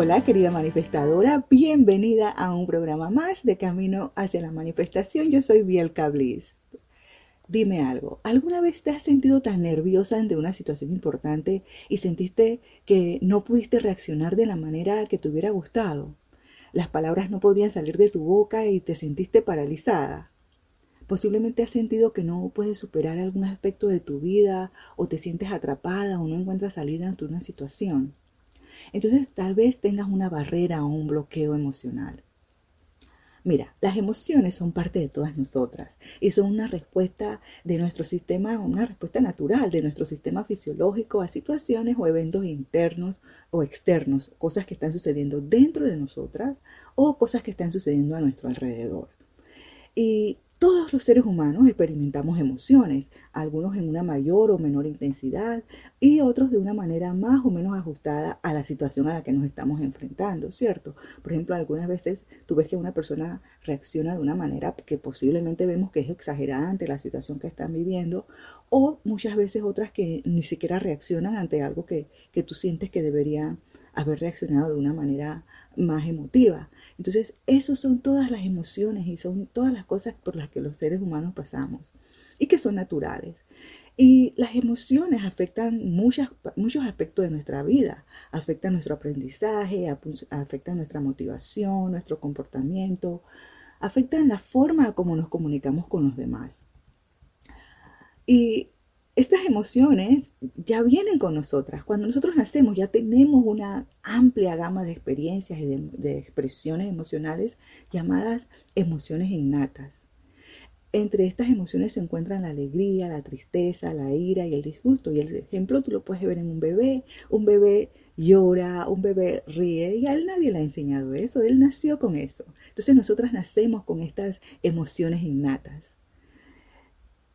Hola querida manifestadora, bienvenida a un programa más de Camino hacia la Manifestación. Yo soy Bielka Bliss. Dime algo, ¿alguna vez te has sentido tan nerviosa ante una situación importante y sentiste que no pudiste reaccionar de la manera que te hubiera gustado? Las palabras no podían salir de tu boca y te sentiste paralizada. Posiblemente has sentido que no puedes superar algún aspecto de tu vida o te sientes atrapada o no encuentras salida ante una situación. Entonces tal vez tengas una barrera o un bloqueo emocional. Mira, las emociones son parte de todas nosotras y son una respuesta de nuestro sistema, una respuesta natural de nuestro sistema fisiológico a situaciones o eventos internos o externos, cosas que están sucediendo dentro de nosotras o cosas que están sucediendo a nuestro alrededor. Y todos los seres humanos experimentamos emociones, algunos en una mayor o menor intensidad y otros de una manera más o menos ajustada a la situación a la que nos estamos enfrentando, ¿cierto? Por ejemplo, algunas veces tú ves que una persona reacciona de una manera que posiblemente vemos que es exagerada ante la situación que están viviendo o muchas veces otras que ni siquiera reaccionan ante algo que, que tú sientes que debería haber reaccionado de una manera más emotiva. Entonces, esos son todas las emociones y son todas las cosas por las que los seres humanos pasamos y que son naturales. Y las emociones afectan muchas, muchos aspectos de nuestra vida. Afectan nuestro aprendizaje, afectan nuestra motivación, nuestro comportamiento, afectan la forma como nos comunicamos con los demás. Y estas emociones ya vienen con nosotras. Cuando nosotros nacemos ya tenemos una amplia gama de experiencias y de, expresiones emocionales llamadas emociones innatas. Entre estas emociones se encuentran la alegría, la tristeza, la ira y el disgusto. Y el ejemplo tú lo puedes ver en un bebé. Un bebé llora, un bebé ríe y a él nadie le ha enseñado eso. Él nació con eso. Entonces nosotras nacemos con estas emociones innatas.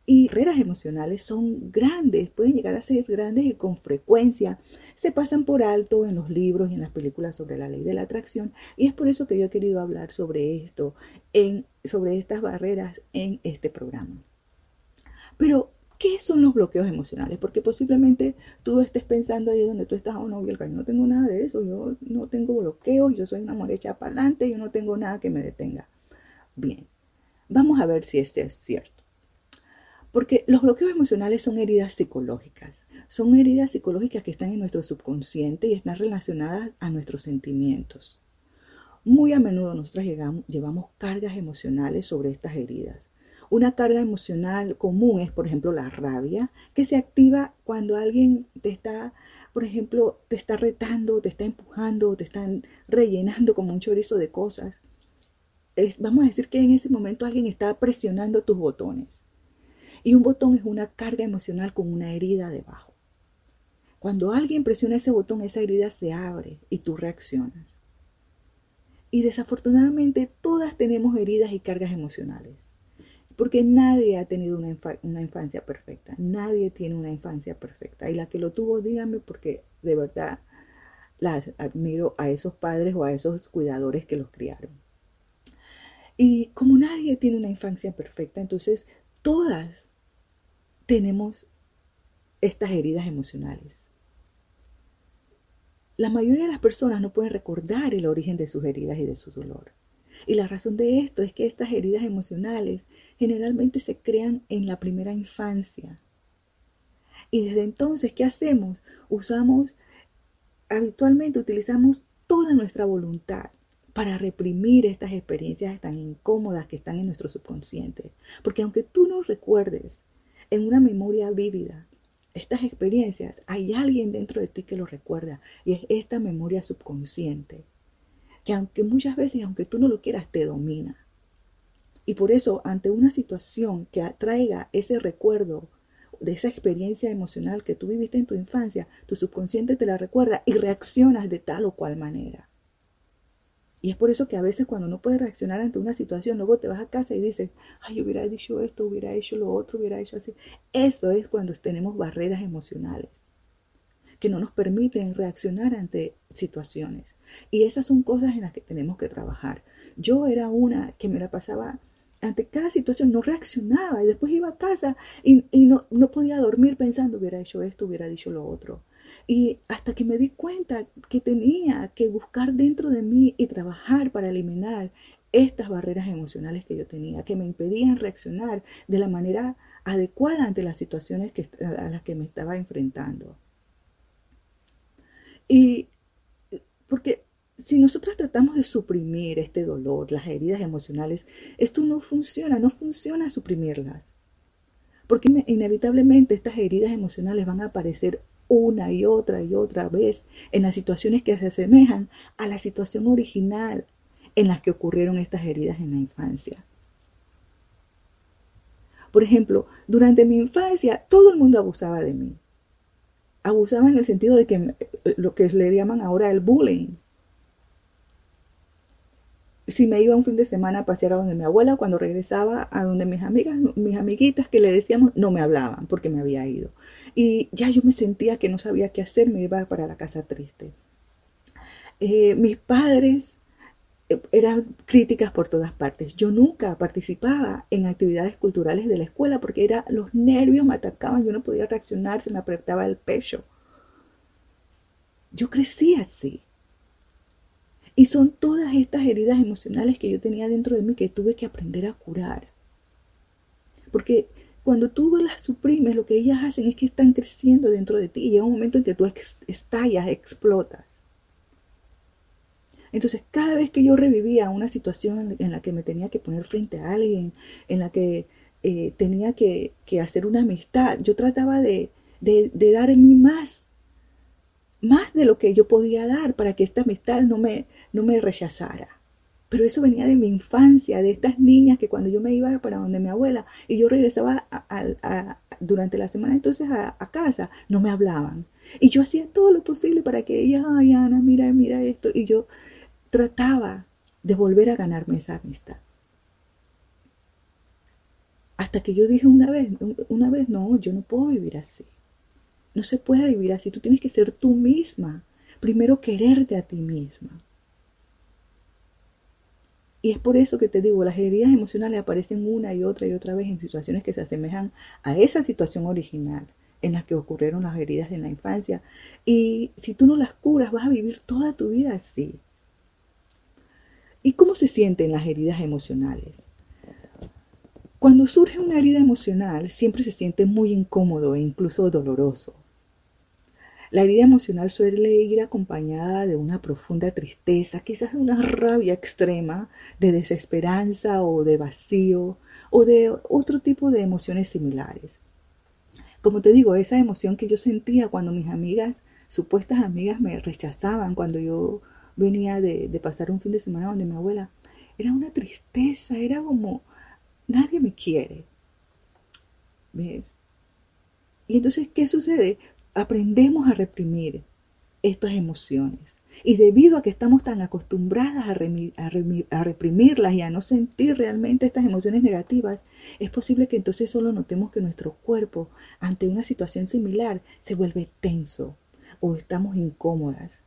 Y barreras emocionales son grandes, pueden llegar a ser grandes y con frecuencia se pasan por alto en los libros y en las películas sobre la ley de la atracción. Y es por eso que yo he querido hablar sobre esto, sobre estas barreras en este programa. Pero, ¿qué son los bloqueos emocionales? Porque posiblemente tú estés pensando ahí donde tú estás, oh no, yo no tengo nada de eso, yo no tengo bloqueos, yo soy una mujer hecha para adelante, yo no tengo nada que me detenga. Bien, vamos a ver si este es cierto. Porque los bloqueos emocionales son heridas psicológicas. Son heridas psicológicas que están en nuestro subconsciente y están relacionadas a nuestros sentimientos. Muy a menudo nosotros llevamos cargas emocionales sobre estas heridas. Una carga emocional común es, por ejemplo, la rabia, que se activa cuando alguien te está, por ejemplo, te está retando, te está empujando, te están rellenando como un chorizo de cosas. vamos a decir que en ese momento alguien está presionando tus botones. Y un botón es una carga emocional con una herida debajo. Cuando alguien presiona ese botón, esa herida se abre y tú reaccionas. Y desafortunadamente todas tenemos heridas y cargas emocionales. Porque nadie ha tenido una, una, infancia perfecta. Nadie tiene una infancia perfecta. Y la que lo tuvo, díganme, porque de verdad las admiro a esos padres o a esos cuidadores que los criaron. Y como nadie tiene una infancia perfecta, entonces todas tenemos estas heridas emocionales. La mayoría de las personas no pueden recordar el origen de sus heridas y de su dolor. Y la razón de esto es que estas heridas emocionales generalmente se crean en la primera infancia. Y desde entonces, ¿qué hacemos? Usamos, habitualmente utilizamos toda nuestra voluntad para reprimir estas experiencias tan incómodas que están en nuestro subconsciente. Porque aunque tú no recuerdes en una memoria vívida. Estas experiencias, hay alguien dentro de ti que lo recuerda y es esta memoria subconsciente, que aunque muchas veces, aunque tú no lo quieras, te domina. Y por eso, ante una situación que atraiga ese recuerdo de esa experiencia emocional que tú viviste en tu infancia, tu subconsciente te la recuerda y reaccionas de tal o cual manera. Y es por eso que a veces cuando no puedes reaccionar ante una situación, luego te vas a casa y dices, ay, hubiera dicho esto, hubiera hecho lo otro, hubiera hecho así. Eso es cuando tenemos barreras emocionales que no nos permiten reaccionar ante situaciones. Y esas son cosas en las que tenemos que trabajar. Yo era una que me la pasaba ante cada situación no reaccionaba y después iba a casa y, no, no podía dormir pensando hubiera hecho esto, hubiera dicho lo otro. Y hasta que me di cuenta que tenía que buscar dentro de mí y trabajar para eliminar estas barreras emocionales que yo tenía, que me impedían reaccionar de la manera adecuada ante las situaciones que, a las que me estaba enfrentando. Y porque si nosotros tratamos de suprimir este dolor, las heridas emocionales, esto no funciona, no funciona suprimirlas. Porque inevitablemente estas heridas emocionales van a aparecer una y otra y otra vez en las situaciones que se asemejan a la situación original en las que ocurrieron estas heridas en la infancia. Por ejemplo, durante mi infancia todo el mundo abusaba de mí. Abusaba en el sentido de que lo que le llaman ahora el bullying si me iba un fin de semana a pasear a donde mi abuela, cuando regresaba a donde mis amigas, mis amiguitas que le decíamos, no me hablaban porque me había ido. Y ya yo me sentía que no sabía qué hacer, me iba para la casa triste. Eh, mis padres eh, eran críticas por todas partes. Yo nunca participaba en actividades culturales de la escuela porque era, los nervios me atacaban, yo no podía reaccionar, se me apretaba el pecho. Yo crecí así. Y son todas estas heridas emocionales que yo tenía dentro de mí que tuve que aprender a curar. Porque cuando tú las suprimes, lo que ellas hacen es que están creciendo dentro de ti y llega un momento en que tú estallas, explotas. Entonces, cada vez que yo revivía una situación en la que me tenía que poner frente a alguien, en la que eh, tenía que, hacer una amistad, yo trataba de, de, dar en mí más más de lo que yo podía dar para que esta amistad no me, no me rechazara. Pero eso venía de mi infancia, de estas niñas que cuando yo me iba para donde mi abuela y yo regresaba durante la semana entonces a, casa, no me hablaban. Y yo hacía todo lo posible para que ella, ay Ana, mira, mira esto. Y yo trataba de volver a ganarme esa amistad. Hasta que yo dije una vez, una vez, no, yo no puedo vivir así. No se puede vivir así. Tú tienes que ser tú misma. Primero quererte a ti misma. Y es por eso que te digo, las heridas emocionales aparecen una y otra y otra vez en situaciones que se asemejan a esa situación original en la que ocurrieron las heridas en la infancia. Y si tú no las curas, vas a vivir toda tu vida así. ¿Y cómo se sienten las heridas emocionales? Cuando surge una herida emocional, siempre se siente muy incómodo e incluso doloroso. La herida emocional suele ir acompañada de una profunda tristeza, quizás de una rabia extrema, de desesperanza o de vacío o de otro tipo de emociones similares. Como te digo, esa emoción que yo sentía cuando mis amigas, supuestas amigas, me rechazaban cuando yo venía de, de pasar un fin de semana donde mi abuela, era una tristeza, era como, nadie me quiere. ¿Ves? Y entonces, ¿qué sucede? Aprendemos a reprimir estas emociones. Y debido a que estamos tan acostumbradas a, reprimirlas y a no sentir realmente estas emociones negativas, es posible que entonces solo notemos que nuestro cuerpo ante una situación similar se vuelve tenso o estamos incómodas.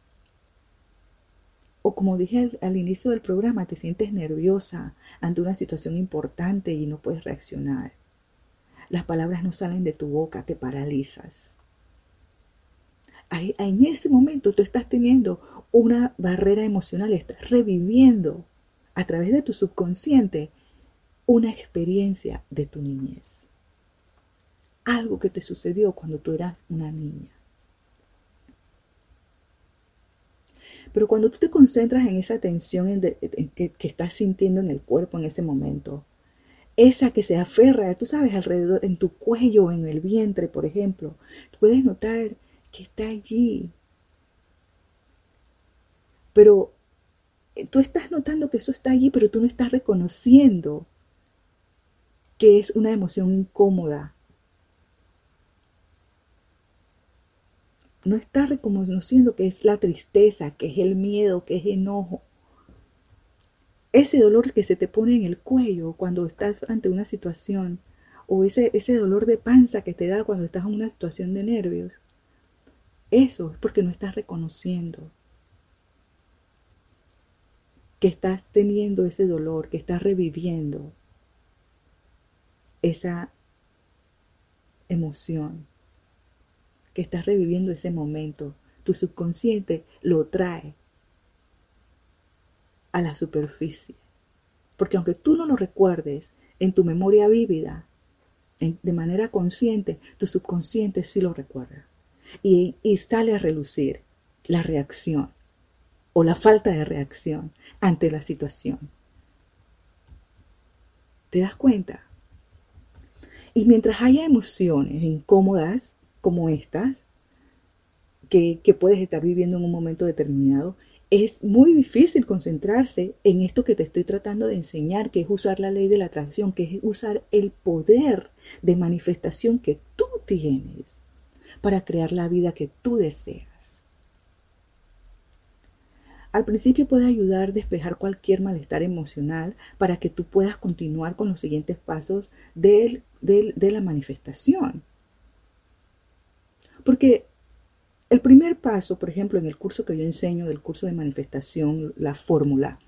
O como dije al inicio del programa, te sientes nerviosa ante una situación importante y no puedes reaccionar. Las palabras no salen de tu boca, te paralizas en ese momento tú estás teniendo una barrera emocional, estás reviviendo a través de tu subconsciente una experiencia de tu niñez. Algo que te sucedió cuando tú eras una niña. Pero cuando tú te concentras en esa tensión que, estás sintiendo en el cuerpo en ese momento, esa que se aferra, tú sabes, alrededor, en tu cuello, en el vientre, por ejemplo, puedes notar que está allí. Pero eh, tú estás notando que eso está allí, pero tú no estás reconociendo que es una emoción incómoda. No estás reconociendo que es la tristeza, que es el miedo, que es enojo. Ese dolor que se te pone en el cuello cuando estás ante una situación, o ese, ese dolor de panza que te da cuando estás en una situación de nervios, eso es porque no estás reconociendo que estás teniendo ese dolor, que estás reviviendo esa emoción, que estás reviviendo ese momento. Tu subconsciente lo trae a la superficie. Porque aunque tú no lo recuerdes en tu memoria vívida, de manera consciente, tu subconsciente sí lo recuerda. Y, sale a relucir la reacción o la falta de reacción ante la situación. ¿Te das cuenta? Y mientras haya emociones incómodas como estas, que, que, puedes estar viviendo en un momento determinado, es muy difícil concentrarse en esto que te estoy tratando de enseñar, que es usar la ley de la atracción, que es usar el poder de manifestación que tú tienes para crear la vida que tú deseas. Al principio puede ayudar a despejar cualquier malestar emocional para que tú puedas continuar con los siguientes pasos de, de la manifestación. Porque el primer paso, por ejemplo, en el curso que yo enseño, del curso de manifestación, la fórmula,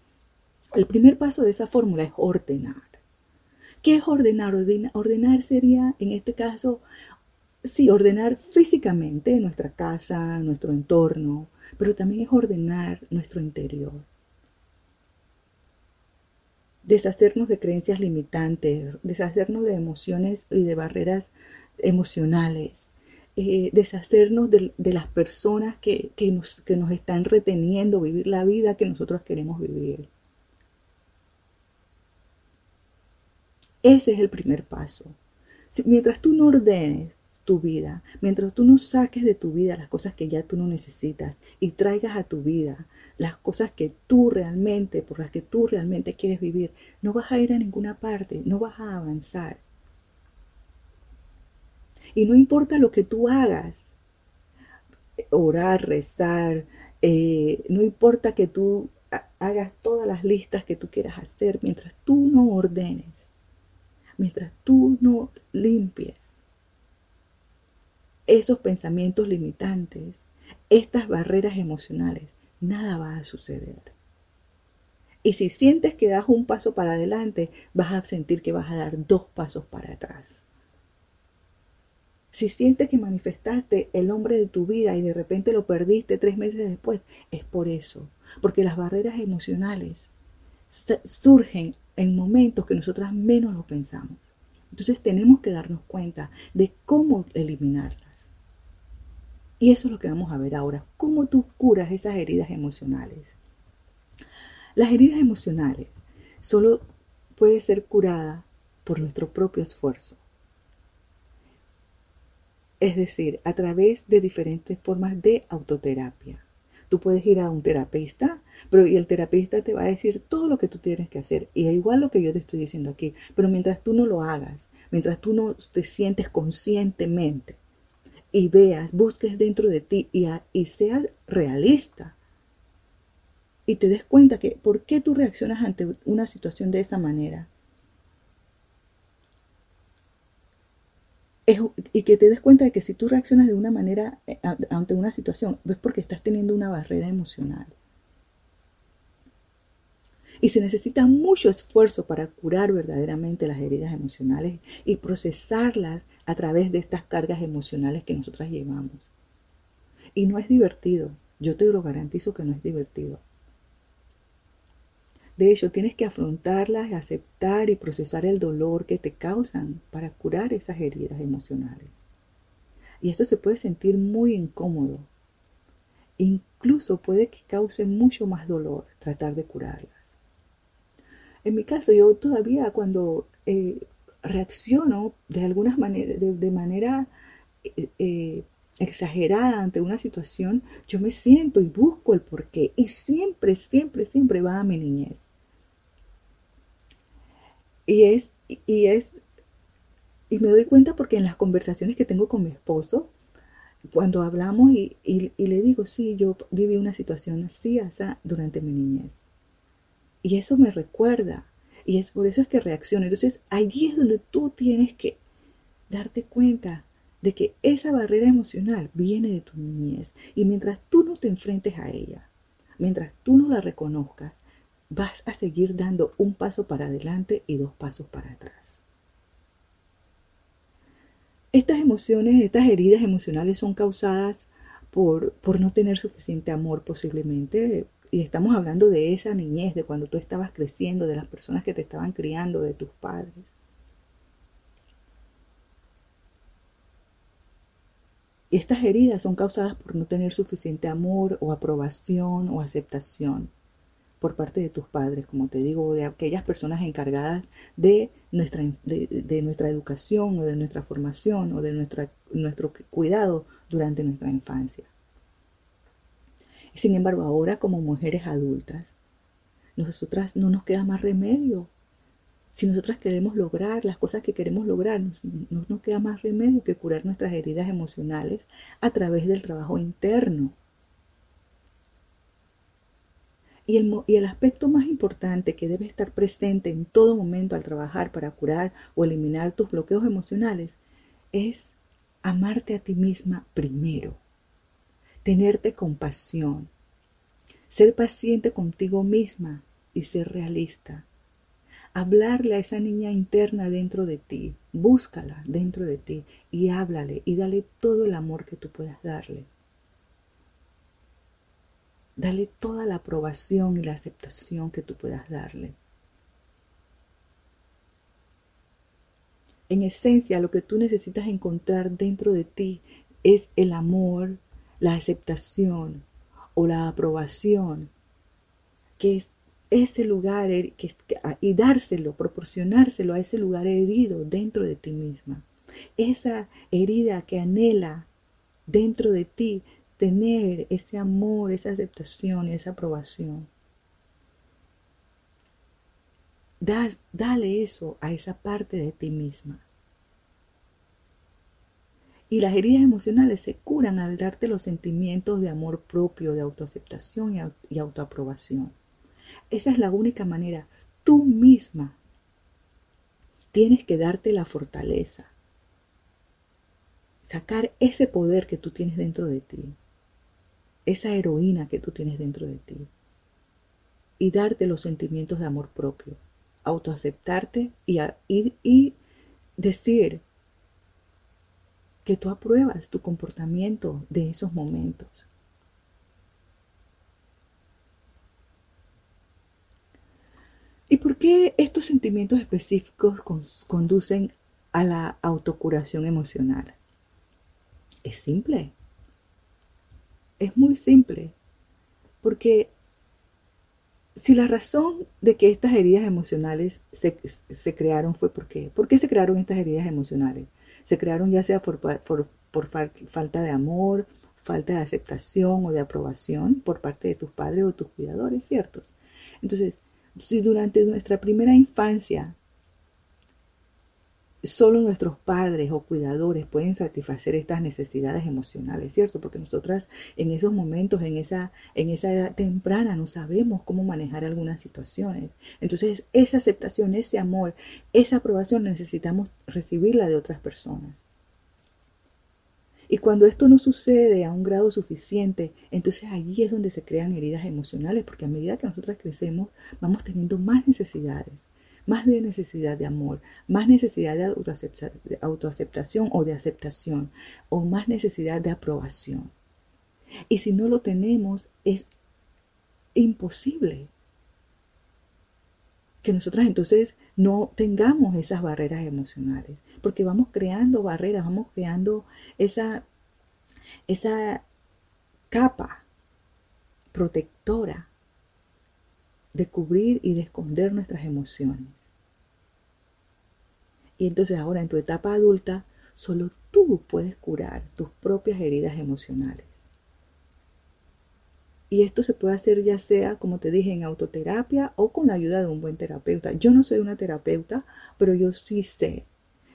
el primer paso de esa fórmula es ordenar. ¿Qué es ordenar? Ordenar sería, en este caso, sí, ordenar físicamente nuestra casa, nuestro entorno, pero también es ordenar nuestro interior. Deshacernos de creencias limitantes, deshacernos de emociones y de barreras emocionales, eh, deshacernos de, las personas que, nos, que nos están reteniendo vivir la vida que nosotros queremos vivir. Ese es el primer paso. mientras tú no ordenes tu vida, mientras tú no saques de tu vida las cosas que ya tú no necesitas y traigas a tu vida las cosas que tú realmente, por las que tú realmente quieres vivir, no vas a ir a ninguna parte, no vas a avanzar. Y no importa lo que tú hagas, orar, rezar, eh, no importa que tú hagas todas las listas que tú quieras hacer, mientras tú no ordenes, mientras tú no limpies esos pensamientos limitantes, estas barreras emocionales, nada va a suceder. Y si sientes que das un paso para adelante, vas a sentir que vas a dar dos pasos para atrás. Si sientes que manifestaste el hombre de tu vida y de repente lo perdiste tres meses después, es por eso. Porque las barreras emocionales surgen en momentos que nosotras menos lo pensamos. Entonces tenemos que darnos cuenta de cómo eliminarlas. Y eso es lo que vamos a ver ahora. Cómo tú curas esas heridas emocionales. Las heridas emocionales solo puede ser curada por nuestro propio esfuerzo es decir, a través de diferentes formas de autoterapia. Tú puedes ir a un terapista, pero y el terapista te va a decir todo lo que tú tienes que hacer. Y es igual lo que yo te estoy diciendo aquí. Pero mientras tú no lo hagas, mientras tú no te sientes conscientemente y veas, busques dentro de ti y, y seas realista y te des cuenta que por qué tú reaccionas ante una situación de esa manera, y que te des cuenta de que si tú reaccionas de una manera eh, ante una situación, es porque estás teniendo una barrera emocional. Y se necesita mucho esfuerzo para curar verdaderamente las heridas emocionales y procesarlas a través de estas cargas emocionales que nosotras llevamos. Y no es divertido, yo te lo garantizo que no es divertido. De hecho, tienes que afrontarlas, aceptar y procesar el dolor que te causan para curar esas heridas emocionales. Y esto se puede sentir muy incómodo. Incluso puede que cause mucho más dolor tratar de curarlas. En mi caso, yo todavía cuando eh, reacciono de alguna manera, de, manera eh, eh, exagerada ante una situación, yo me siento y busco el porqué. Y siempre, siempre, siempre va a mi niñez. Y es, y es, y me doy cuenta porque en las conversaciones que tengo con mi esposo, cuando hablamos y, le digo, sí, yo viví una situación así, así durante mi niñez. Y eso me recuerda. Y es por eso es que reacciono. Entonces, allí es donde tú tienes que darte cuenta de que esa barrera emocional viene de tu niñez. Y mientras tú no te enfrentes a ella, mientras tú no la reconozcas, vas a seguir dando un paso para adelante y dos pasos para atrás. Estas emociones, estas heridas emocionales son causadas por, por no tener suficiente amor posiblemente. Y estamos hablando de esa niñez, de cuando tú estabas creciendo, de las personas que te estaban criando, de tus padres. Y estas heridas son causadas por no tener suficiente amor o aprobación o aceptación por parte de tus padres, como te digo, de aquellas personas encargadas de nuestra, de, nuestra educación o de nuestra formación o de nuestra, nuestro cuidado durante nuestra infancia. Sin embargo, ahora como mujeres adultas, nosotras no nos queda más remedio. Si nosotras queremos lograr las cosas que queremos lograr, no nos queda más remedio que curar nuestras heridas emocionales a través del trabajo interno y el, aspecto más importante que debe estar presente en todo momento al trabajar para curar o eliminar tus bloqueos emocionales es amarte a ti misma primero, tenerte compasión, ser paciente contigo misma y ser realista. Hablarle a esa niña interna dentro de ti, búscala dentro de ti y háblale y dale todo el amor que tú puedas darle. Dale toda la aprobación y la aceptación que tú puedas darle. En esencia, lo que tú necesitas encontrar dentro de ti es el amor, la aceptación o la aprobación, que es ese lugar y dárselo, proporcionárselo a ese lugar herido dentro de ti misma. Esa herida que anhela dentro de ti tener ese amor, esa aceptación y esa aprobación. dale eso a esa parte de ti misma. Y las heridas emocionales se curan al darte los sentimientos de amor propio, de autoaceptación y autoaprobación. Esa es la única manera. Tú misma tienes que darte la fortaleza. Sacar ese poder que tú tienes dentro de ti esa heroína que tú tienes dentro de ti y darte los sentimientos de amor propio, autoaceptarte y, decir que tú apruebas tu comportamiento de esos momentos. ¿Y por qué estos sentimientos específicos conducen a la autocuración emocional? Es simple. Es muy simple, porque si la razón de que estas heridas emocionales se, crearon fue por qué. ¿Por qué se crearon estas heridas emocionales? Se crearon ya sea por, por falta de amor, falta de aceptación o de aprobación por parte de tus padres o tus cuidadores, ¿ciertos? Entonces, si durante nuestra primera infancia solo nuestros padres o cuidadores pueden satisfacer estas necesidades emocionales, ¿cierto? Porque nosotras en esos momentos, en esa, en esa edad temprana, no sabemos cómo manejar algunas situaciones. Entonces, esa aceptación, ese amor, esa aprobación necesitamos recibirla de otras personas. Y cuando esto no sucede a un grado suficiente, entonces allí es donde se crean heridas emocionales, porque a medida que nosotras crecemos, vamos teniendo más necesidades más de necesidad de amor, más necesidad de, autoaceptación o de aceptación, o más necesidad de aprobación. Y si no lo tenemos, es imposible que nosotras entonces no tengamos esas barreras emocionales, porque vamos creando barreras, vamos creando esa, esa capa protectora de cubrir y de esconder nuestras emociones. Y entonces ahora en tu etapa adulta, solo tú puedes curar tus propias heridas emocionales. Y esto se puede hacer ya sea, como te dije, en autoterapia o con la ayuda de un buen terapeuta. Yo no soy una terapeuta, pero yo sí sé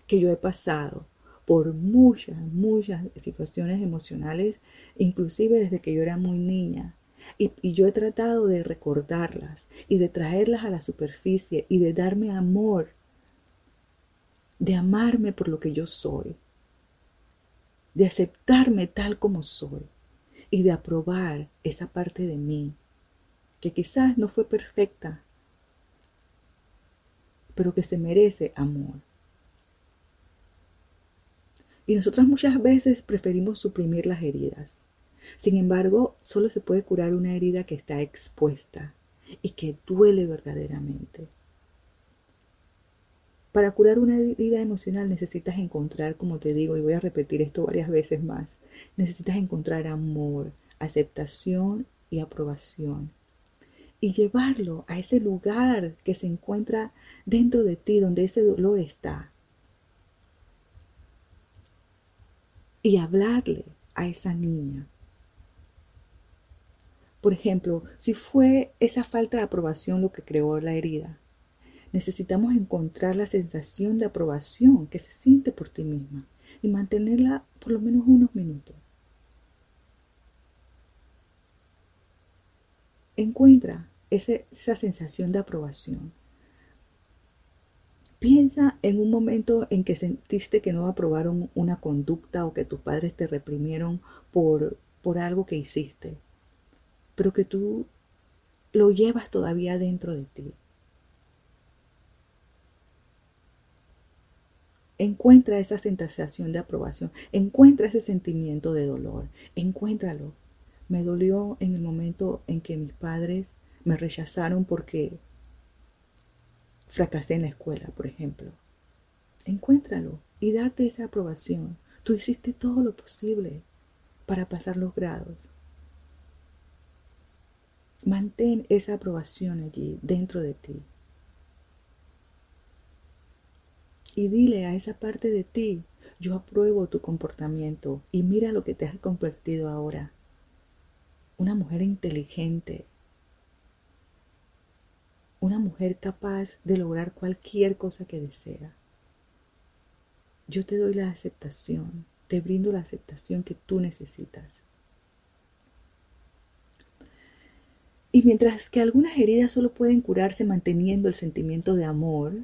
que yo he pasado por muchas, muchas situaciones emocionales, inclusive desde que yo era muy niña. Y, y, yo he tratado de recordarlas y de traerlas a la superficie y de darme amor de amarme por lo que yo soy, de aceptarme tal como soy y de aprobar esa parte de mí que quizás no fue perfecta, pero que se merece amor. Y nosotras muchas veces preferimos suprimir las heridas. Sin embargo, solo se puede curar una herida que está expuesta y que duele verdaderamente. Para curar una herida emocional necesitas encontrar, como te digo, y voy a repetir esto varias veces más, necesitas encontrar amor, aceptación y aprobación. Y llevarlo a ese lugar que se encuentra dentro de ti, donde ese dolor está. Y hablarle a esa niña. Por ejemplo, si fue esa falta de aprobación lo que creó la herida, necesitamos encontrar la sensación de aprobación que se siente por ti misma y mantenerla por lo menos unos minutos. Encuentra esa sensación de aprobación. Piensa en un momento en que sentiste que no aprobaron una conducta o que tus padres te reprimieron por, por algo que hiciste, pero que tú lo llevas todavía dentro de ti. Encuentra esa sensación de aprobación, encuentra ese sentimiento de dolor, encuéntralo. Me dolió en el momento en que mis padres me rechazaron porque fracasé en la escuela, por ejemplo. Encuéntralo y darte esa aprobación. Tú hiciste todo lo posible para pasar los grados. Mantén esa aprobación allí dentro de ti. Y dile a esa parte de ti, yo apruebo tu comportamiento y mira lo que te has convertido ahora. Una mujer inteligente, una mujer capaz de lograr cualquier cosa que desea. Yo te doy la aceptación, te brindo la aceptación que tú necesitas. Y mientras que algunas heridas solo pueden curarse manteniendo el sentimiento de amor,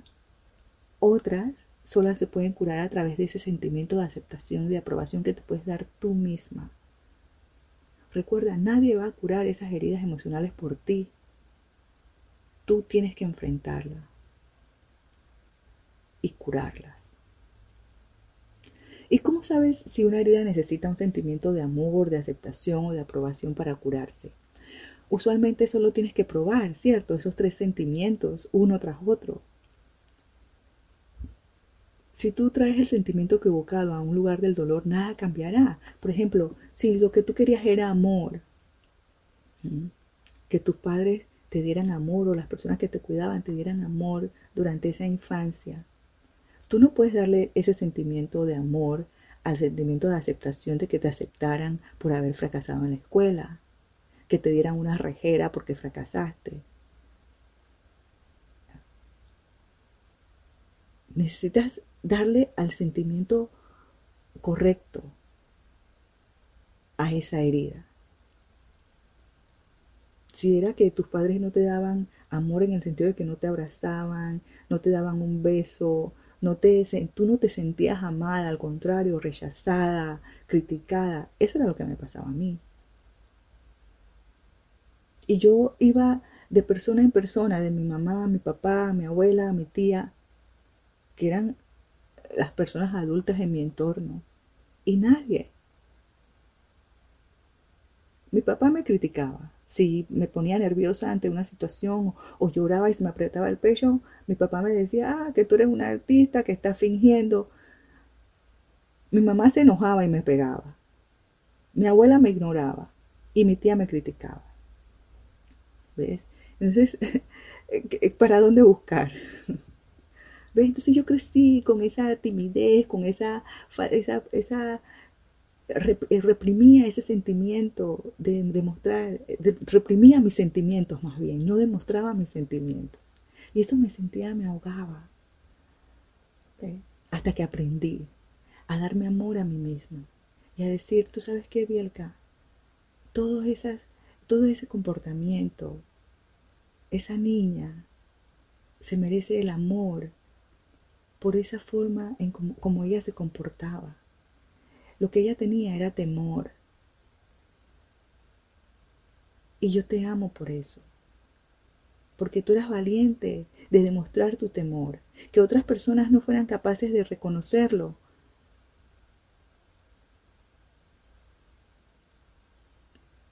otras solo se pueden curar a través de ese sentimiento de aceptación y de aprobación que te puedes dar tú misma. Recuerda, nadie va a curar esas heridas emocionales por ti. Tú tienes que enfrentarlas y curarlas. ¿Y cómo sabes si una herida necesita un sentimiento de amor, de aceptación o de aprobación para curarse? Usualmente solo tienes que probar, ¿cierto? Esos tres sentimientos uno tras otro. Si tú traes el sentimiento equivocado a un lugar del dolor, nada cambiará. Por ejemplo, si lo que tú querías era amor, que tus padres te dieran amor o las personas que te cuidaban te dieran amor durante esa infancia, tú no puedes darle ese sentimiento de amor al sentimiento de aceptación de que te aceptaran por haber fracasado en la escuela, que te dieran una rejera porque fracasaste. Necesitas darle al sentimiento correcto a esa herida. Si era que tus padres no te daban amor en el sentido de que no te abrazaban, no te daban un beso, no te, tú no te sentías amada, al contrario, rechazada, criticada, eso era lo que me pasaba a mí. Y yo iba de persona en persona, de mi mamá, mi papá, mi abuela, mi tía, que eran las personas adultas en mi entorno y nadie. Mi papá me criticaba. Si me ponía nerviosa ante una situación o, lloraba y se me apretaba el pecho, mi papá me decía, ah, que tú eres una artista, que estás fingiendo. Mi mamá se enojaba y me pegaba. Mi abuela me ignoraba y mi tía me criticaba. ¿Ves? Entonces, ¿para dónde buscar? Entonces yo crecí con esa timidez, con esa, esa, esa eh, reprimía ese sentimiento de demostrar, reprimía mis sentimientos más bien, no demostraba mis sentimientos. Y eso me sentía, me ahogaba. Hasta que aprendí a darme amor a mí misma y a decir, tú sabes qué, Bielka, todo, esas, todo ese comportamiento, esa niña se merece el amor por esa forma en como, como ella se comportaba. Lo que ella tenía era temor. Y yo te amo por eso. Porque tú eras valiente de demostrar tu temor, que otras personas no fueran capaces de reconocerlo.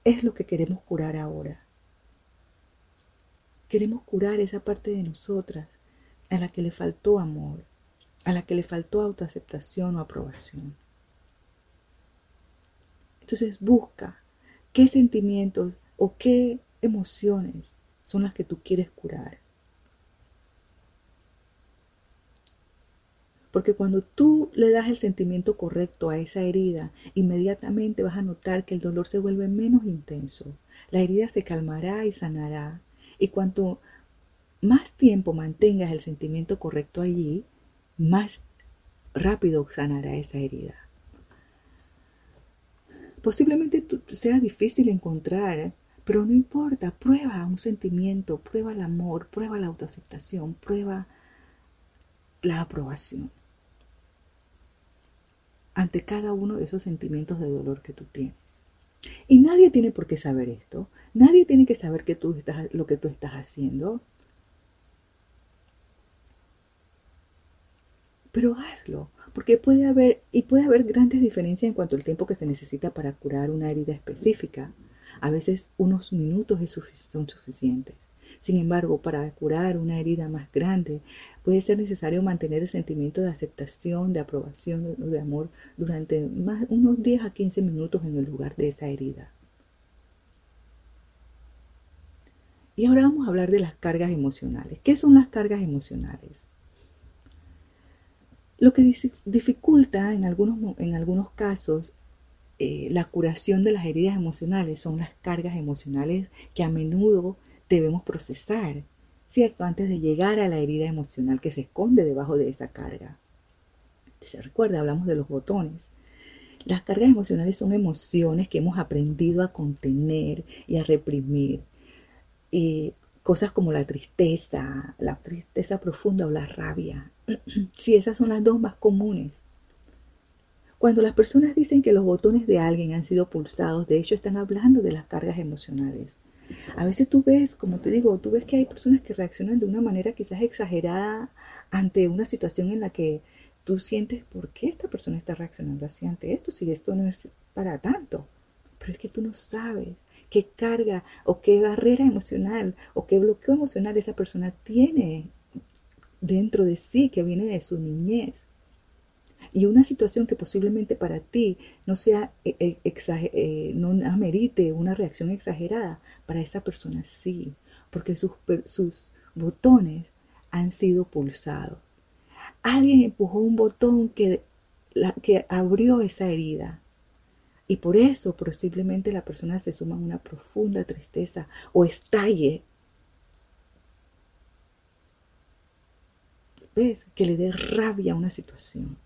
Es lo que queremos curar ahora. Queremos curar esa parte de nosotras a la que le faltó amor a la que le faltó autoaceptación o aprobación. Entonces busca qué sentimientos o qué emociones son las que tú quieres curar. Porque cuando tú le das el sentimiento correcto a esa herida, inmediatamente vas a notar que el dolor se vuelve menos intenso. La herida se calmará y sanará. Y cuanto más tiempo mantengas el sentimiento correcto allí, más rápido sanará esa herida. Posiblemente sea difícil encontrar, pero no importa, prueba un sentimiento, prueba el amor, prueba la autoaceptación, prueba la aprobación ante cada uno de esos sentimientos de dolor que tú tienes. Y nadie tiene por qué saber esto. Nadie tiene que saber que tú estás, lo que tú estás haciendo. Pero hazlo, porque puede haber, y puede haber grandes diferencias en cuanto al tiempo que se necesita para curar una herida específica. A veces unos minutos son suficientes. Sin embargo, para curar una herida más grande, puede ser necesario mantener el sentimiento de aceptación, de aprobación, de amor durante más, unos 10 a 15 minutos en el lugar de esa herida. Y ahora vamos a hablar de las cargas emocionales. ¿Qué son las cargas emocionales? Lo que dificulta en algunos, en algunos casos eh, la curación de las heridas emocionales son las cargas emocionales que a menudo debemos procesar, ¿cierto? Antes de llegar a la herida emocional que se esconde debajo de esa carga. Se recuerda, hablamos de los botones. Las cargas emocionales son emociones que hemos aprendido a contener y a reprimir. Cosas como la tristeza, la tristeza profunda o la rabia. sí, esas son las dos más comunes. Cuando las personas dicen que los botones de alguien han sido pulsados, de hecho están hablando de las cargas emocionales. A veces tú ves, como te digo, tú ves que hay personas que reaccionan de una manera quizás exagerada ante una situación en la que tú sientes, ¿por qué esta persona está reaccionando así ante esto? Si esto no es para tanto. Pero es que tú no sabes qué carga o qué barrera emocional o qué bloqueo emocional esa persona tiene dentro de sí que viene de su niñez. Y una situación que posiblemente para ti no sea eh, eh, eh, no amerite una reacción exagerada, para esa persona sí, porque sus, sus botones han sido pulsados. Alguien empujó un botón que, que abrió esa herida. Y por eso posiblemente la persona se suma a una profunda tristeza o estalle. ¿Ves? Que le dé rabia a una situación.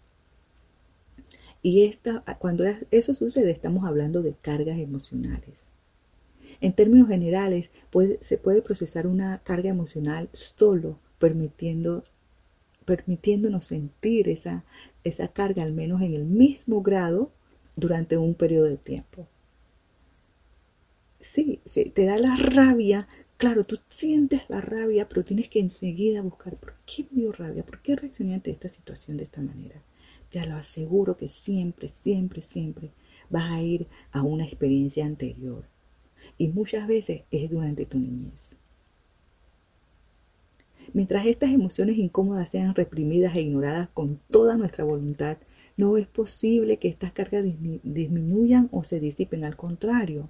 Y esta, cuando eso sucede, estamos hablando de cargas emocionales. En términos generales, se puede procesar una carga emocional solo permitiendo, permitiéndonos sentir esa, esa carga al menos en el mismo grado durante un periodo de tiempo. Sí, sí, te da la rabia. Claro, tú sientes la rabia, pero tienes que enseguida buscar por qué me dio rabia, por qué reaccioné ante esta situación de esta manera te lo aseguro que siempre, siempre, siempre vas a ir a una experiencia anterior. Y muchas veces es durante tu niñez. Mientras estas emociones incómodas sean reprimidas e ignoradas con toda nuestra voluntad, no es posible que estas cargas disminuyan o se disipen. Al contrario,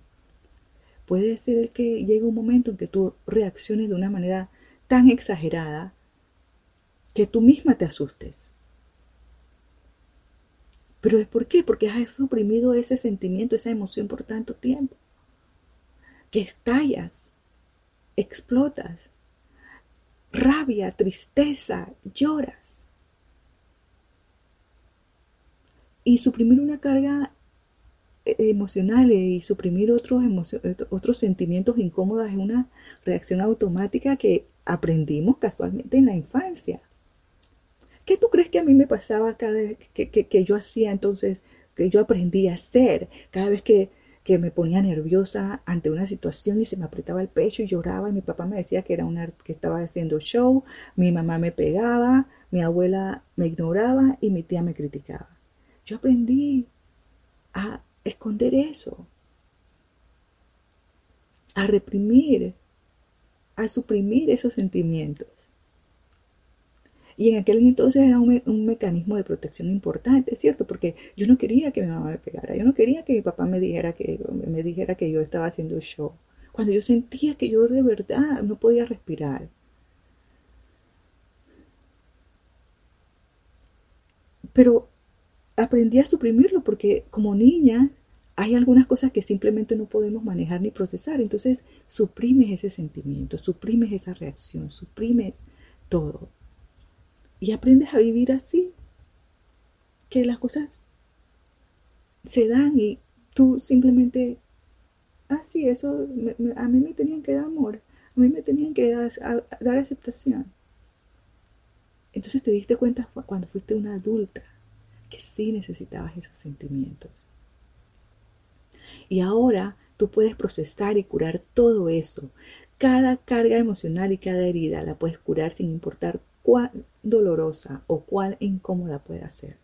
puede ser que llegue un momento en que tú reacciones de una manera tan exagerada que tú misma te asustes. ¿Pero es por qué? Porque has suprimido ese sentimiento, esa emoción por tanto tiempo. Que estallas, explotas, rabia, tristeza, lloras. Y suprimir una carga eh, emocional y suprimir otros, otros sentimientos incómodos es una reacción automática que aprendimos casualmente en la infancia. ¿Qué tú crees que a mí me pasaba cada vez que, yo hacía entonces, que yo aprendí a hacer? Cada vez que, que me ponía nerviosa ante una situación y se me apretaba el pecho y lloraba y mi papá me decía que era una que estaba haciendo show, mi mamá me pegaba, mi abuela me ignoraba y mi tía me criticaba. Yo aprendí a esconder eso. a reprimir, a suprimir esos sentimientos. Y en aquel entonces era un, mecanismo de protección importante, ¿cierto? Porque yo no quería que mi mamá me pegara, yo no quería que mi papá me dijera que, me dijera que yo estaba haciendo show. Cuando yo sentía que yo de verdad no podía respirar. Pero aprendí a suprimirlo porque como niña hay algunas cosas que simplemente no podemos manejar ni procesar. Entonces suprimes ese sentimiento, suprimes esa reacción, suprimes todo. Y aprendes a vivir así. Que las cosas se dan y tú simplemente, ah, sí, eso, a mí me tenían que dar amor, a mí me tenían que dar, dar aceptación. Entonces te diste cuenta cuando fuiste una adulta que sí necesitabas esos sentimientos. Y ahora tú puedes procesar y curar todo eso. Cada carga emocional y cada herida la puedes curar sin importar cuán dolorosa o cuán incómoda pueda ser.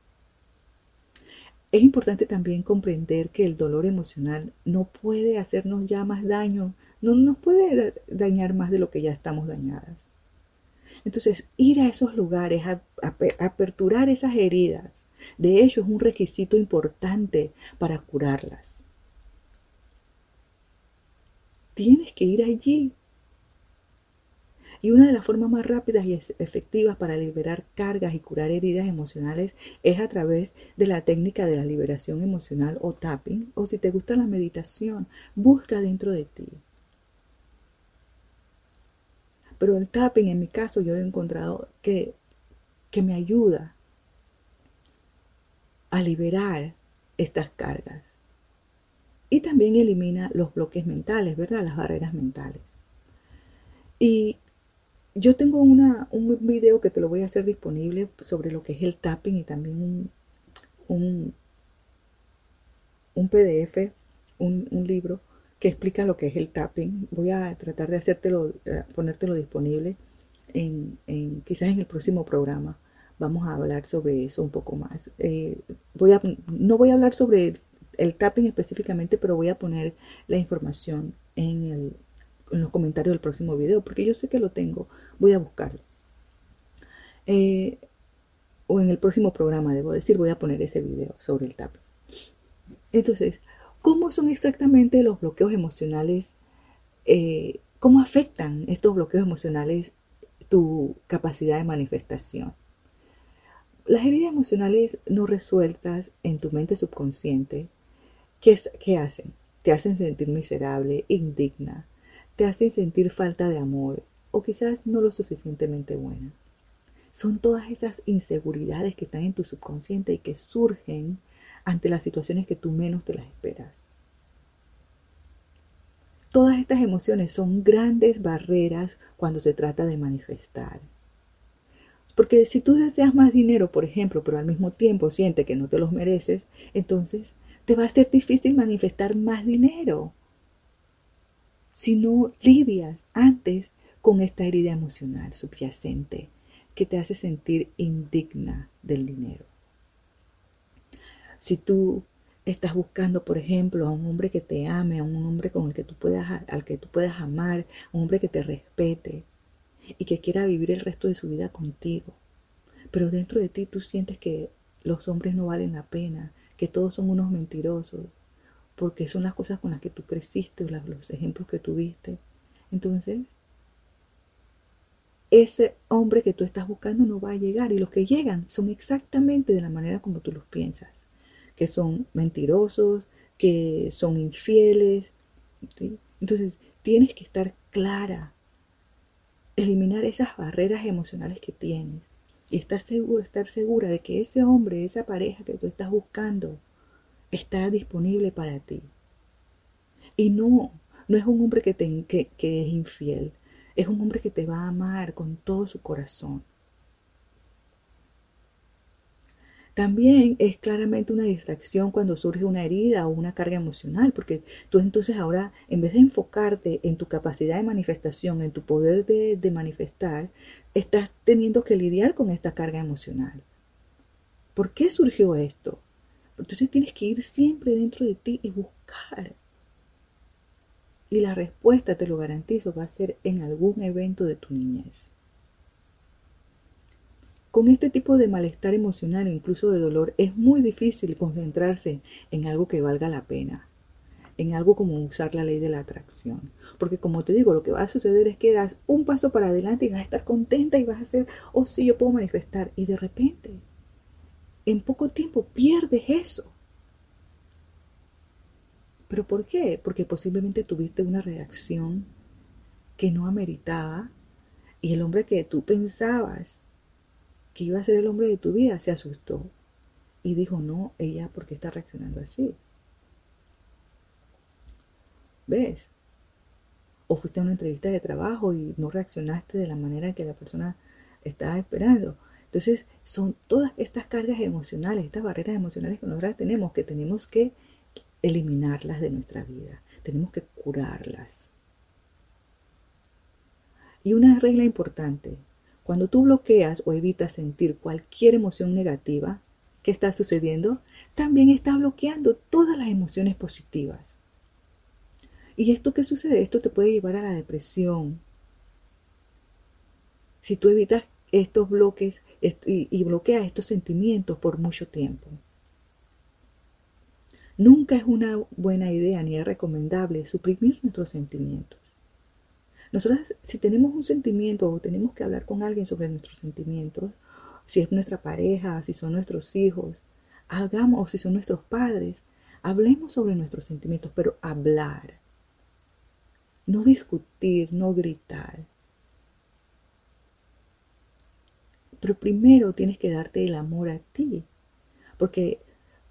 Es importante también comprender que el dolor emocional no puede hacernos ya más daño, no nos puede dañar más de lo que ya estamos dañadas. Entonces, ir a esos lugares, a, aperturar esas heridas, de hecho es un requisito importante para curarlas. Tienes que ir allí. Y una de las formas más rápidas y efectivas para liberar cargas y curar heridas emocionales es a través de la técnica de la liberación emocional o tapping, o si te gusta la meditación, busca dentro de ti. Pero el tapping, en mi caso, yo he encontrado que, que me ayuda a liberar estas cargas. Y también elimina los bloques mentales, ¿verdad? Las barreras mentales. Y yo tengo una, un video que te lo voy a hacer disponible sobre lo que es el tapping y también un, un, PDF, un, libro que explica lo que es el tapping. Voy a tratar de hacértelo, eh, ponértelo disponible en, quizás en el próximo programa. Vamos a hablar sobre eso un poco más. Eh, no voy a hablar sobre el tapping específicamente, pero voy a poner la información en los comentarios del próximo video, porque yo sé que lo tengo, voy a buscarlo. Eh, o en el próximo programa, debo decir, voy a poner ese video sobre el tapping. Entonces, ¿cómo son exactamente los bloqueos emocionales? Eh, ¿Cómo afectan estos bloqueos emocionales tu capacidad de manifestación? Las heridas emocionales no resueltas en tu mente subconsciente ¿Qué, hacen? Te hacen sentir miserable, indigna, te hacen sentir falta de amor o quizás no lo suficientemente buena. Son todas esas inseguridades que están en tu subconsciente y que surgen ante las situaciones que tú menos te las esperas. Todas estas emociones son grandes barreras cuando se trata de manifestar. Porque si tú deseas más dinero, por ejemplo, pero al mismo tiempo sientes que no te los mereces, entonces te va a ser difícil manifestar más dinero si no lidias antes con esta herida emocional subyacente que te hace sentir indigna del dinero. Si tú estás buscando, por ejemplo, a un hombre que te ame, a un hombre con el que tú puedas, al que tú puedas amar, un hombre que te respete y que quiera vivir el resto de su vida contigo, pero dentro de ti tú sientes que los hombres no valen la pena, que todos son unos mentirosos, porque son las cosas con las que tú creciste, los ejemplos que tuviste. Entonces, ese hombre que tú estás buscando no va a llegar y los que llegan son exactamente de la manera como tú los piensas, que son mentirosos, que son infieles. Entonces, tienes que estar clara, eliminar esas barreras emocionales que tienes y estás seguro, estar segura de que ese hombre, esa pareja que tú estás buscando, está disponible para ti. Y no, no es un hombre que, te, que, que es infiel, es un hombre que te va a amar con todo su corazón. También es claramente una distracción cuando surge una herida o una carga emocional, porque tú entonces ahora, en vez de enfocarte en tu capacidad de manifestación, en tu poder de, manifestar, estás teniendo que lidiar con esta carga emocional. ¿Por qué surgió esto? Entonces tienes que ir siempre dentro de ti y buscar. Y la respuesta, te lo garantizo, va a ser en algún evento de tu niñez. Con este tipo de malestar emocional o incluso de dolor es muy difícil concentrarse en algo que valga la pena, en algo como usar la ley de la atracción. Porque como te digo, lo que va a suceder es que das un paso para adelante y vas a estar contenta y vas a hacer, oh sí, yo puedo manifestar. Y de repente, en poco tiempo, pierdes eso. ¿Pero por qué? Porque posiblemente tuviste una reacción que no ameritaba y el hombre que tú pensabas que iba a ser el hombre de tu vida se asustó y dijo, no, ella, ¿por qué está reaccionando así? ¿Ves? O fuiste a una entrevista de trabajo y no reaccionaste de la manera que la persona estaba esperando. Entonces, son todas estas cargas emocionales, estas barreras emocionales que nosotros tenemos, que tenemos que eliminarlas de nuestra vida. Tenemos que curarlas. Y una regla importante, cuando tú bloqueas o evitas sentir cualquier emoción negativa que está sucediendo, también está bloqueando todas las emociones positivas. ¿Y esto qué sucede? Esto te puede llevar a la depresión. Si tú evitas estos bloques y bloqueas estos sentimientos por mucho tiempo. Nunca es una buena idea ni es recomendable suprimir nuestros sentimientos. Nosotros, si tenemos un sentimiento o tenemos que hablar con alguien sobre nuestros sentimientos, si es nuestra pareja, si son nuestros hijos, hagamos, o si son nuestros padres, hablemos sobre nuestros sentimientos, pero hablar. No discutir, no gritar. Pero primero tienes que darte el amor a ti, porque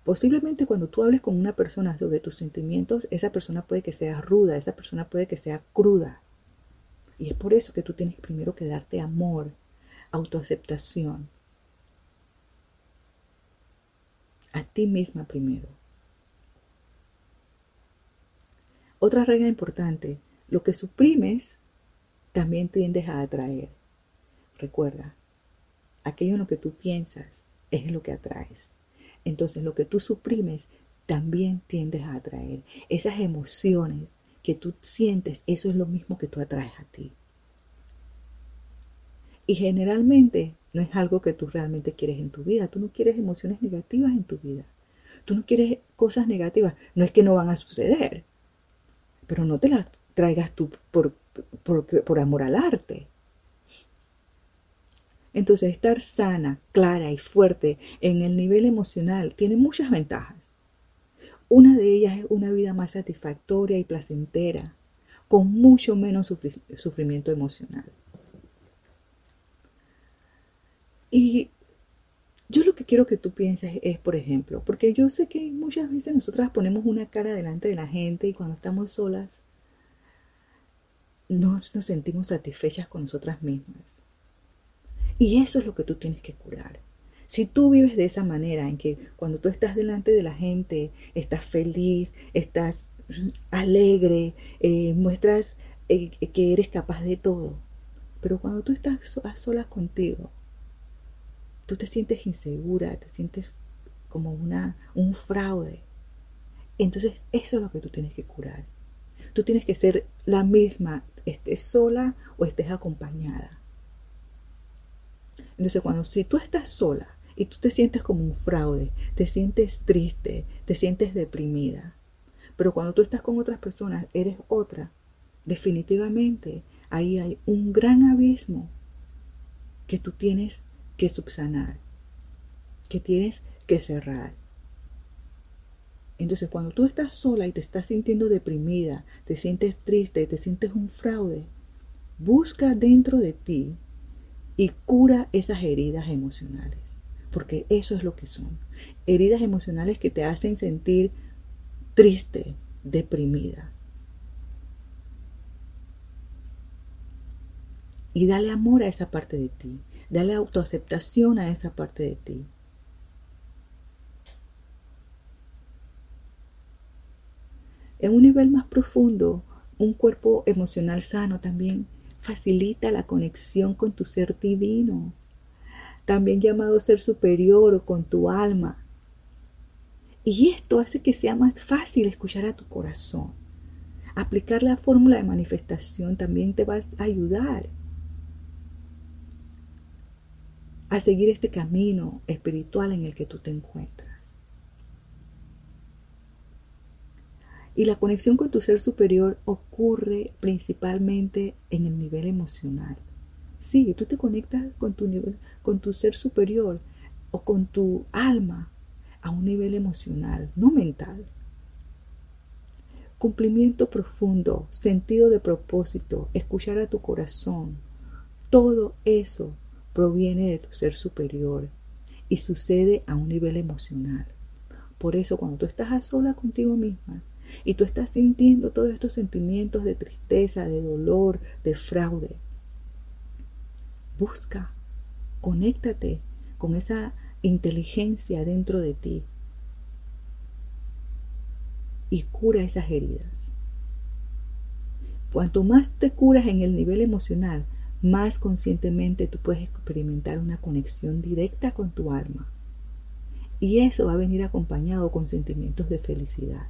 Posiblemente cuando tú hables con una persona sobre tus sentimientos, esa persona puede que sea ruda, esa persona puede que sea cruda. Y es por eso que tú tienes primero que darte amor, autoaceptación. A ti misma primero. Otra regla importante, lo que suprimes también tiendes a atraer. Recuerda, aquello en lo que tú piensas es lo que atraes entonces lo que tú suprimes también tiendes a atraer. Esas emociones que tú sientes, eso es lo mismo que tú atraes a ti. Y generalmente no es algo que tú realmente quieres en tu vida. Tú no quieres emociones negativas en tu vida. Tú no quieres cosas negativas. No es que no van a suceder, pero no te las traigas tú por, por, por amor al arte. Entonces, estar sana, clara y fuerte en el nivel emocional tiene muchas ventajas. Una de ellas es una vida más satisfactoria y placentera, con mucho menos sufrimiento emocional. Y yo lo que quiero que tú pienses es, por ejemplo, porque yo sé que muchas veces nosotras ponemos una cara delante de la gente y cuando estamos solas no nos sentimos satisfechas con nosotras mismas. Y eso es lo que tú tienes que curar. Si tú vives de esa manera, en que cuando tú estás delante de la gente, estás feliz, estás alegre, eh, muestras eh, que eres capaz de todo, pero cuando tú estás a solas contigo, tú te sientes insegura, te sientes como una, un fraude. Entonces eso es lo que tú tienes que curar. Tú tienes que ser la misma, estés sola o estés acompañada. Entonces, cuando si tú estás sola y tú te sientes como un fraude, te sientes triste, te sientes deprimida, pero cuando tú estás con otras personas, eres otra, definitivamente ahí hay un gran abismo que tú tienes que subsanar, que tienes que cerrar. Entonces, cuando tú estás sola y te estás sintiendo deprimida, te sientes triste, te sientes un fraude, busca dentro de ti y cura esas heridas emocionales. Porque eso es lo que son. Heridas emocionales que te hacen sentir triste, deprimida. Y dale amor a esa parte de ti. Dale autoaceptación a esa parte de ti. En un nivel más profundo, un cuerpo emocional sano también facilita la conexión con tu ser divino, también llamado ser superior o con tu alma. Y esto hace que sea más fácil escuchar a tu corazón, Aplicar la fórmula de manifestación también te va a ayudar a seguir este camino espiritual en el que tú te encuentras. Y la conexión con tu ser superior ocurre principalmente en el nivel emocional. Sí, tú te conectas con tu nivel, con tu ser superior o con tu alma a un nivel emocional, no mental. Cumplimiento profundo, sentido de propósito, escuchar a tu corazón, todo eso proviene de tu ser superior y sucede a un nivel emocional. Por eso cuando tú estás a sola contigo misma y tú estás sintiendo todos estos sentimientos de tristeza, de dolor, de fraude, busca, conéctate con esa inteligencia dentro de ti y cura esas heridas. Cuanto más te curas en el nivel emocional, más conscientemente tú puedes experimentar una conexión directa con tu alma. Y eso va a venir acompañado con sentimientos de felicidad.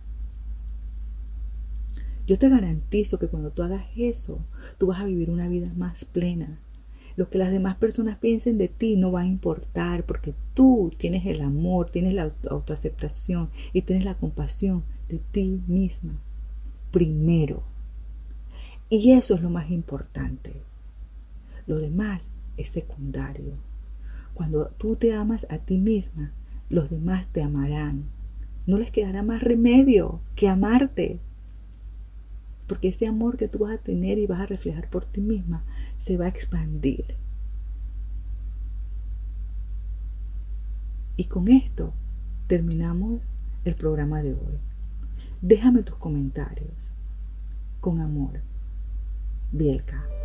Yo te garantizo que cuando tú hagas eso, tú vas a vivir una vida más plena. Lo que las demás personas piensen de ti no va a importar porque tú tienes el amor, tienes la autoaceptación y tienes la compasión de ti misma primero. Y eso es lo más importante. Lo demás es secundario. Cuando tú te amas a ti misma, los demás te amarán. No les quedará más remedio que amarte. Porque ese amor que tú vas a tener y vas a reflejar por ti misma se va a expandir. Y con esto terminamos el programa de hoy. Déjame tus comentarios. Con amor. Bielka.